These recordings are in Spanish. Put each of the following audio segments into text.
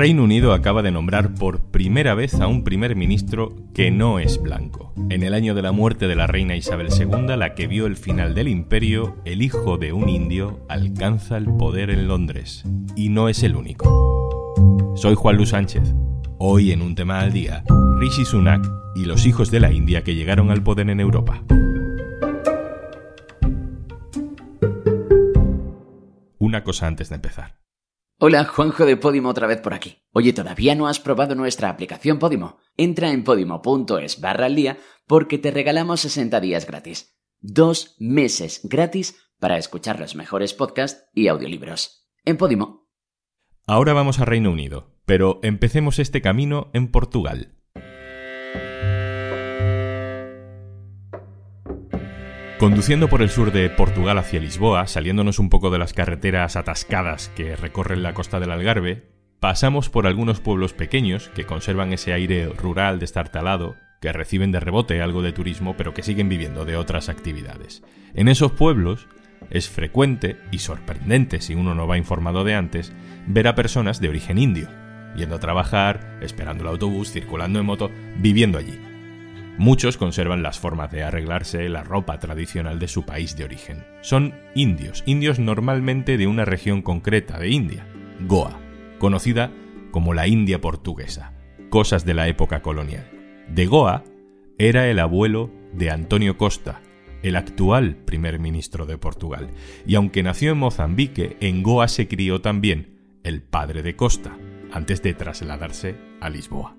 Reino Unido acaba de nombrar por primera vez a un primer ministro que no es blanco. En el año de la muerte de la reina Isabel II, la que vio el final del imperio, el hijo de un indio alcanza el poder en Londres. Y no es el único. Soy Juan Luis Sánchez. Hoy en un tema al día, Rishi Sunak y los hijos de la India que llegaron al poder en Europa. Una cosa antes de empezar. Hola, Juanjo de Podimo otra vez por aquí. Oye, ¿todavía no has probado nuestra aplicación Podimo? Entra en podimo.es barra al día porque te regalamos 60 días gratis. Dos meses gratis para escuchar los mejores podcasts y audiolibros. En Podimo. Ahora vamos a Reino Unido, pero empecemos este camino en Portugal. Conduciendo por el sur de Portugal hacia Lisboa, saliéndonos un poco de las carreteras atascadas que recorren la costa del Algarve, pasamos por algunos pueblos pequeños que conservan ese aire rural destartalado, que reciben de rebote algo de turismo, pero que siguen viviendo de otras actividades. En esos pueblos es frecuente y sorprendente, si uno no va informado de antes, ver a personas de origen indio, yendo a trabajar, esperando el autobús, circulando en moto, viviendo allí. Muchos conservan las formas de arreglarse, la ropa tradicional de su país de origen. Son indios, indios normalmente de una región concreta de India, Goa, conocida como la India portuguesa, cosas de la época colonial. De Goa era el abuelo de Antonio Costa, el actual primer ministro de Portugal, y aunque nació en Mozambique, en Goa se crió también el padre de Costa, antes de trasladarse a Lisboa.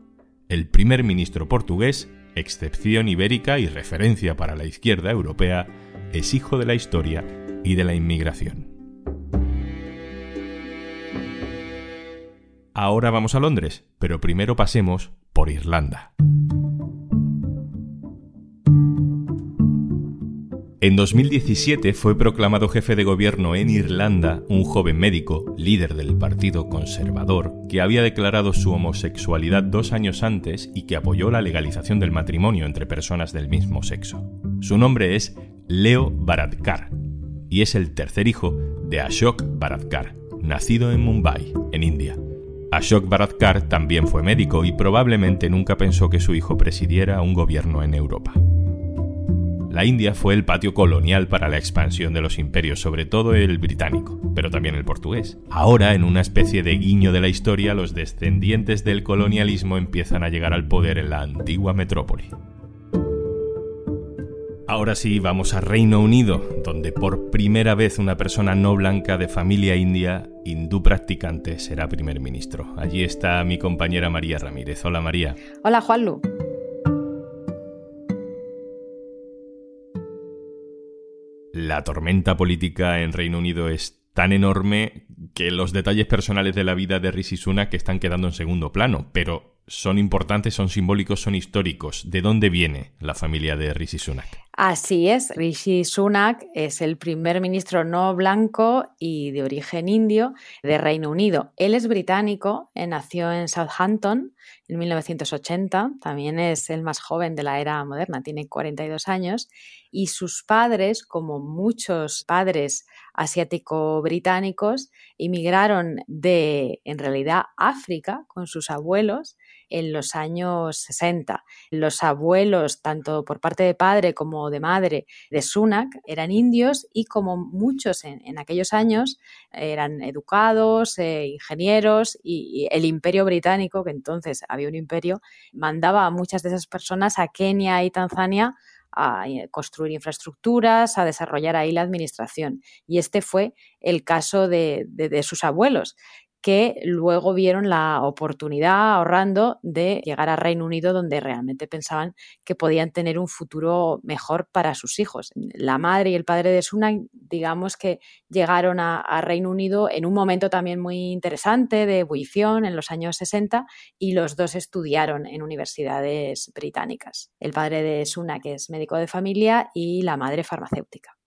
El primer ministro portugués excepción ibérica y referencia para la izquierda europea, es hijo de la historia y de la inmigración. Ahora vamos a Londres, pero primero pasemos por Irlanda. En 2017 fue proclamado jefe de gobierno en Irlanda un joven médico, líder del Partido Conservador, que había declarado su homosexualidad dos años antes y que apoyó la legalización del matrimonio entre personas del mismo sexo. Su nombre es Leo Bharadkar y es el tercer hijo de Ashok Bharadkar, nacido en Mumbai, en India. Ashok Bharadkar también fue médico y probablemente nunca pensó que su hijo presidiera un gobierno en Europa. La India fue el patio colonial para la expansión de los imperios, sobre todo el británico, pero también el portugués. Ahora, en una especie de guiño de la historia, los descendientes del colonialismo empiezan a llegar al poder en la antigua metrópoli. Ahora sí, vamos a Reino Unido, donde por primera vez una persona no blanca de familia india, hindú practicante, será primer ministro. Allí está mi compañera María Ramírez. Hola María. Hola Juanlu. La tormenta política en Reino Unido es tan enorme que los detalles personales de la vida de Rishi Sunak están quedando en segundo plano, pero son importantes, son simbólicos, son históricos. ¿De dónde viene la familia de Rishi Sunak? Así es, Rishi Sunak es el primer ministro no blanco y de origen indio de Reino Unido. Él es británico, eh, nació en Southampton en 1980, también es el más joven de la era moderna, tiene 42 años, y sus padres, como muchos padres asiático-británicos, emigraron de, en realidad, África con sus abuelos en los años 60. Los abuelos, tanto por parte de padre como de madre de Sunak, eran indios y como muchos en, aquellos años eran educados, eh, ingenieros y, el imperio británico, que entonces había un imperio, mandaba a muchas de esas personas a Kenia y Tanzania a eh, construir infraestructuras, a desarrollar ahí la administración. Y este fue el caso de sus abuelos, que luego vieron la oportunidad ahorrando de llegar a Reino Unido donde realmente pensaban que podían tener un futuro mejor para sus hijos. La madre y el padre de Sunak, digamos que llegaron a, Reino Unido en un momento también muy interesante de ebullición en los años 60 y los dos estudiaron en universidades británicas. El padre de Sunak es médico de familia y la madre farmacéutica.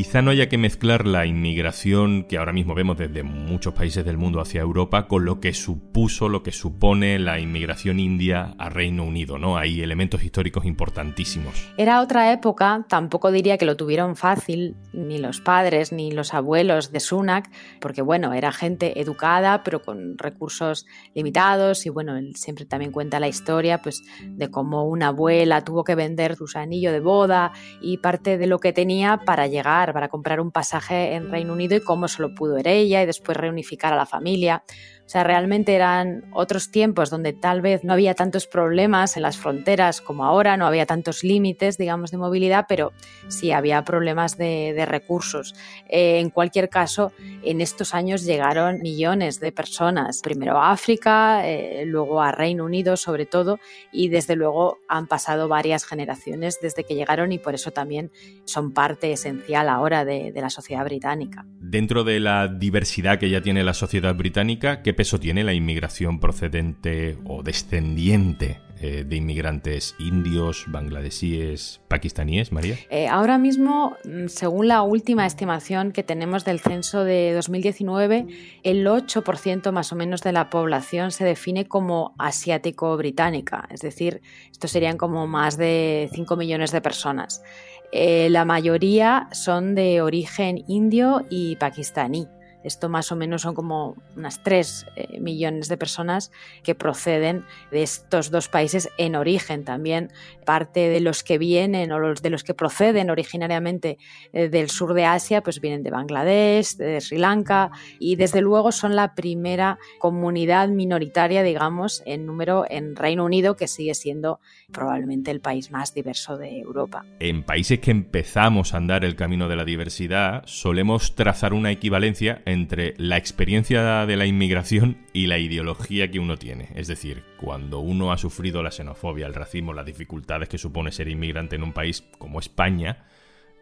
Quizá no haya que mezclar la inmigración que ahora mismo vemos desde muchos países del mundo hacia Europa con lo que supuso, lo que supone la inmigración india a Reino Unido, ¿no? Hay elementos históricos importantísimos. Era otra época, tampoco diría que lo tuvieron fácil, ni los padres ni los abuelos de Sunak, porque bueno, era gente educada, pero con recursos limitados, y bueno, él siempre también cuenta la historia, pues, de cómo una abuela tuvo que vender su anillo de boda y parte de lo que tenía para llegar para comprar un pasaje en Reino Unido y cómo se lo pudo ver ella y después reunificar a la familia. O sea, realmente eran otros tiempos donde tal vez no había tantos problemas en las fronteras como ahora, no había tantos límites, digamos, de movilidad, pero sí había problemas de, recursos. Eh, en cualquier caso, en estos años llegaron millones de personas, primero a África, eh, luego a Reino Unido sobre todo, y desde luego han pasado varias generaciones desde que llegaron y por eso también son parte esencial ahora de, de la sociedad británica. Dentro de la diversidad que ya tiene la sociedad británica, ¿qué peso tiene la inmigración procedente o descendiente eh, de inmigrantes indios, bangladesíes, pakistaníes, María? Eh, ahora mismo, mm, según la última estimación que tenemos del censo de 2019, el 8% más o menos de la población se define como asiático-británica, es decir, estos serían como más de 5 millones de personas. Eh, la mayoría son de origen indio y pakistaní. Esto más o menos son como unas 3 eh, millones de personas que proceden de estos dos países en origen. También parte de los que vienen o los de los que proceden originariamente eh, del sur de Asia, pues vienen de Bangladesh, de Sri Lanka y desde luego son la primera comunidad minoritaria, digamos, en número en Reino Unido, que sigue siendo probablemente el país más diverso de Europa. En países que empezamos a andar el camino de la diversidad, solemos trazar una equivalencia entre la experiencia de la inmigración y la ideología que uno tiene. Es decir, cuando uno ha sufrido la xenofobia, el racismo, las dificultades que supone ser inmigrante en un país como España,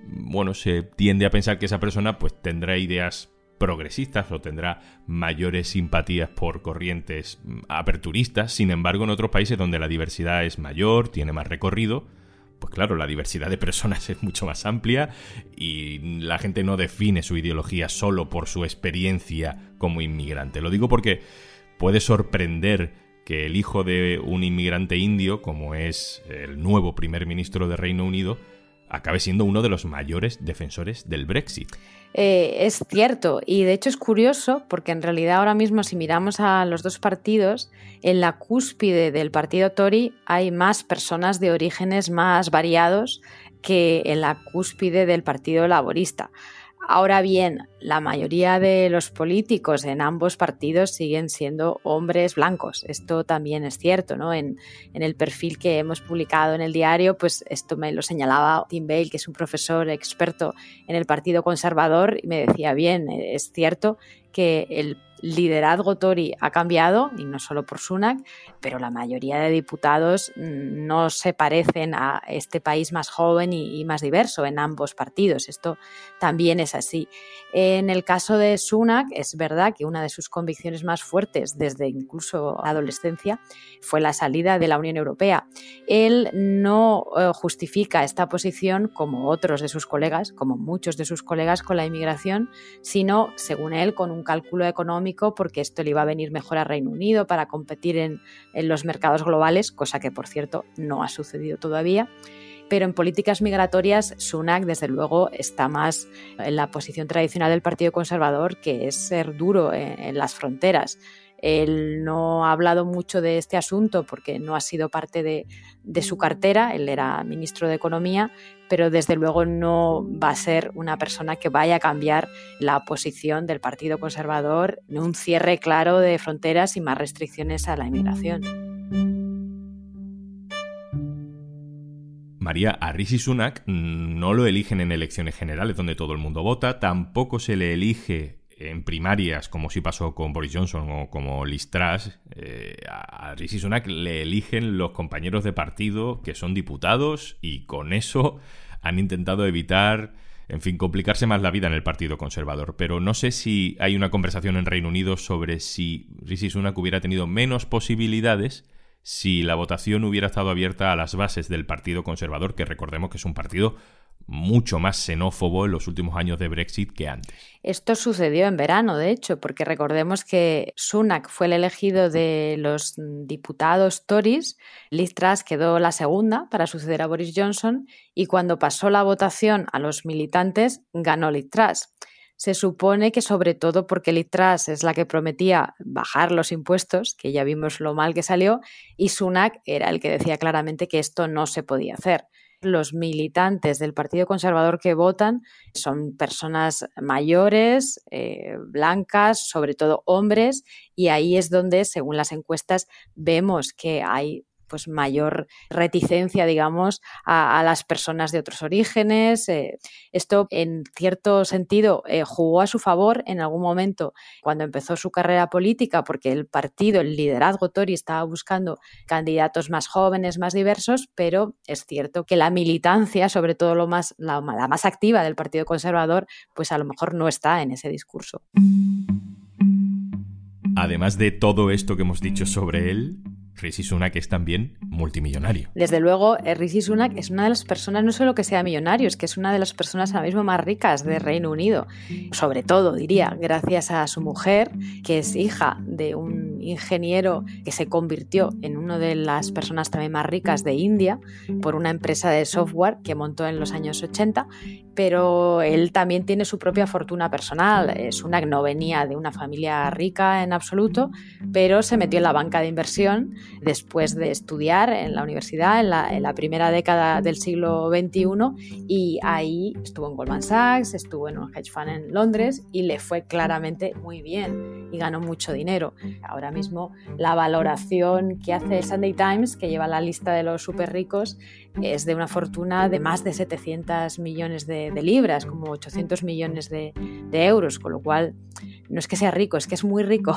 bueno, se tiende a pensar que esa persona pues tendrá ideas progresistas o tendrá mayores simpatías por corrientes aperturistas. Sin embargo, en otros países donde la diversidad es mayor, tiene más recorrido, pues claro, la diversidad de personas es mucho más amplia y la gente no define su ideología solo por su experiencia como inmigrante. Lo digo porque puede sorprender que el hijo de un inmigrante indio, como es el nuevo primer ministro de Reino Unido, acabe siendo uno de los mayores defensores del Brexit. Eh, es cierto, y de hecho es curioso porque en realidad ahora mismo si miramos a los dos partidos, en la cúspide del partido Tory hay más personas de orígenes más variados que en la cúspide del partido laborista. Ahora bien, la mayoría de los políticos en ambos partidos siguen siendo hombres blancos. Esto también es cierto, ¿no? En, en, el perfil que hemos publicado en el diario, pues esto me lo señalaba Tim Bale, que es un profesor experto en el Partido Conservador, y me decía, bien, es cierto que el liderazgo Tory ha cambiado, y no solo por Sunak, pero la mayoría de diputados no se parecen a este país más joven y, más diverso en ambos partidos. Esto también es así. En el caso de Sunak, es verdad que una de sus convicciones más fuertes desde incluso la adolescencia fue la salida de la Unión Europea. Él no eh, justifica esta posición como otros de sus colegas, como muchos de sus colegas con la inmigración, sino, según él, con un cálculo económico porque esto le iba a venir mejor a Reino Unido para competir en, en los mercados globales, cosa que por cierto no ha sucedido todavía pero en políticas migratorias Sunak desde luego está más en la posición tradicional del Partido Conservador, que es ser duro en, las fronteras. Él no ha hablado mucho de este asunto porque no ha sido parte de, su cartera, él era ministro de Economía, pero desde luego no va a ser una persona que vaya a cambiar la posición del Partido Conservador en un cierre claro de fronteras y más restricciones a la inmigración. María, a Rishi Sunak no lo eligen en elecciones generales donde todo el mundo vota, tampoco se le elige en primarias, como sí pasó con Boris Johnson o como Liz Truss, eh, a Rishi Sunak le eligen los compañeros de partido que son diputados y con eso han intentado evitar, en fin, complicarse más la vida en el Partido Conservador. Pero no sé si hay una conversación en Reino Unido sobre si Rishi Sunak hubiera tenido menos posibilidades si la votación hubiera estado abierta a las bases del Partido Conservador, que recordemos que es un partido mucho más xenófobo en los últimos años de Brexit que antes. Esto sucedió en verano, de hecho, porque recordemos que Sunak fue el elegido de los diputados Tories, Liz Truss quedó la segunda para suceder a Boris Johnson y cuando pasó la votación a los militantes ganó Liz Truss. Se supone que sobre todo porque Liz Truss es la que prometía bajar los impuestos, que ya vimos lo mal que salió, y Sunak era el que decía claramente que esto no se podía hacer los militantes del Partido Conservador que votan son personas mayores, eh, blancas, sobre todo hombres, y ahí es donde, según las encuestas, vemos que hay pues mayor reticencia, digamos, a, las personas de otros orígenes. Eh, esto, en cierto sentido, eh, jugó a su favor en algún momento cuando empezó su carrera política, porque el partido, el liderazgo Tory, estaba buscando candidatos más jóvenes, más diversos, pero es cierto que la militancia, sobre todo lo más, la, la más activa del Partido Conservador, pues a lo mejor no está en ese discurso. Además de todo esto que hemos dicho sobre él, Rishi Sunak es también multimillonario. Desde luego, eh, Rishi Sunak es una de las personas, no solo que sea millonario, es que es una de las personas ahora mismo más ricas de Reino Unido. Sobre todo, diría, gracias a su mujer, que es hija de un ingeniero que se convirtió en una de las personas también más ricas de India por una empresa de software que montó en los años 80 pero él también tiene su propia fortuna personal. Sunak no venía de una familia rica en absoluto, pero se metió en la banca de inversión después de estudiar en la universidad en la, primera década del siglo XXI y ahí estuvo en Goldman Sachs, estuvo en un hedge fund en Londres y le fue claramente muy bien y ganó mucho dinero. Ahora mismo la valoración que hace el Sunday Times, que lleva la lista de los súper ricos, es de una fortuna de más de 700 millones de, libras, como 800 millones de, de euros, con lo cual no es que sea rico, es que es muy rico.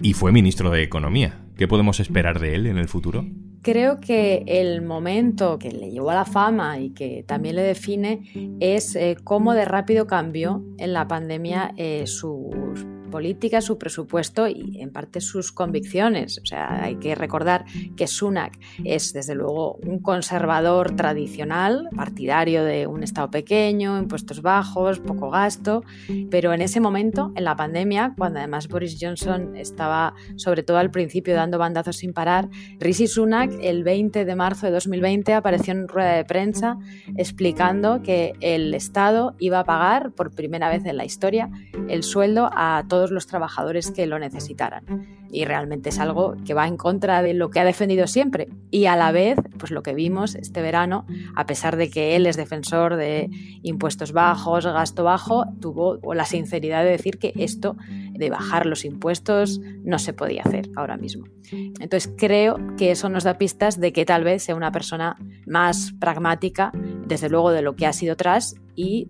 Y fue ministro de Economía. ¿Qué podemos esperar de él en el futuro? Creo que el momento que le llevó a la fama y que también le define es eh, cómo de rápido cambió en la pandemia eh, sus política, su presupuesto y en parte sus convicciones. O sea, hay que recordar que Sunak es desde luego un conservador tradicional, partidario de un Estado pequeño, impuestos bajos, poco gasto, pero en ese momento, en la pandemia, cuando además Boris Johnson estaba sobre todo al principio dando bandazos sin parar, Rishi Sunak el 20 de marzo de 2020 apareció en rueda de prensa explicando que el Estado iba a pagar por primera vez en la historia el sueldo a todos todos los trabajadores que lo necesitaran. Y realmente es algo que va en contra de lo que ha defendido siempre. Y a la vez, pues lo que vimos este verano, a pesar de que él es defensor de impuestos bajos, gasto bajo, tuvo la sinceridad de decir que esto de bajar los impuestos no se podía hacer ahora mismo. Entonces creo que eso nos da pistas de que tal vez sea una persona más pragmática, desde luego de lo que ha sido tras y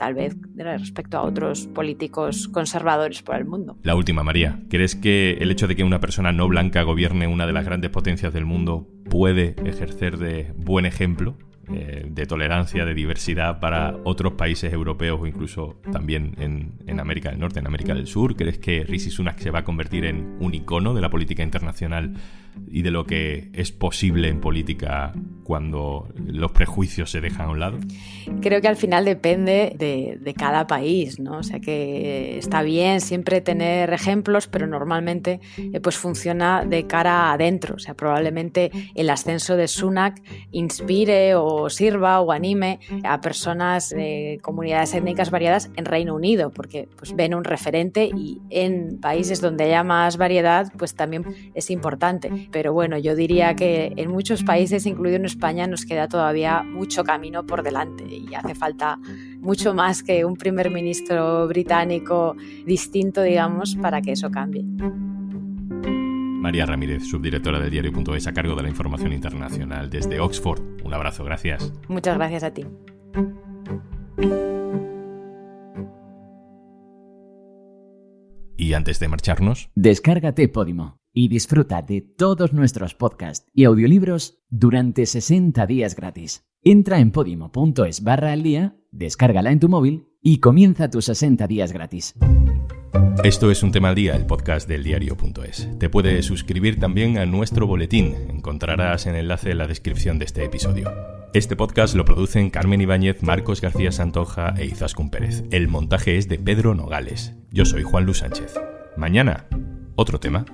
tal vez respecto a otros políticos conservadores por el mundo. La última, María. ¿Crees que el hecho de que una persona no blanca gobierne una de las grandes potencias del mundo puede ejercer de buen ejemplo eh, de tolerancia, de diversidad para otros países europeos o incluso también en, en, América del Norte, en América del Sur? ¿Crees que Rishi Sunak se va a convertir en un icono de la política internacional y de lo que es posible en política cuando los prejuicios se dejan a un lado? Creo que al final depende de, de, cada país, ¿no? O sea que está bien siempre tener ejemplos, pero normalmente eh, pues funciona de cara adentro. O sea, probablemente el ascenso de Sunak inspire o sirva o anime a personas de comunidades étnicas variadas en Reino Unido, porque pues ven un referente y en países donde haya más variedad, pues también es importante pero bueno, yo diría que en muchos países, incluido en España, nos queda todavía mucho camino por delante y hace falta mucho más que un primer ministro británico distinto, digamos, para que eso cambie. María Ramírez, subdirectora del diario.es a cargo de la información internacional desde Oxford. Un abrazo, gracias. Muchas gracias a ti. Y antes de marcharnos, descárgate Podimo y disfruta de todos nuestros podcasts y audiolibros durante 60 días gratis. Entra en podimo.es barra al día, descárgala en tu móvil y comienza tus 60 días gratis. Esto es un tema al día, el podcast del diario.es. Te puedes suscribir también a nuestro boletín. Encontrarás el enlace en la descripción de este episodio. Este podcast lo producen Carmen Ibáñez, Marcos García Santoja e Izaskun Pérez. El montaje es de Pedro Nogales. Yo soy Juan Luis Sánchez. Mañana, otro tema.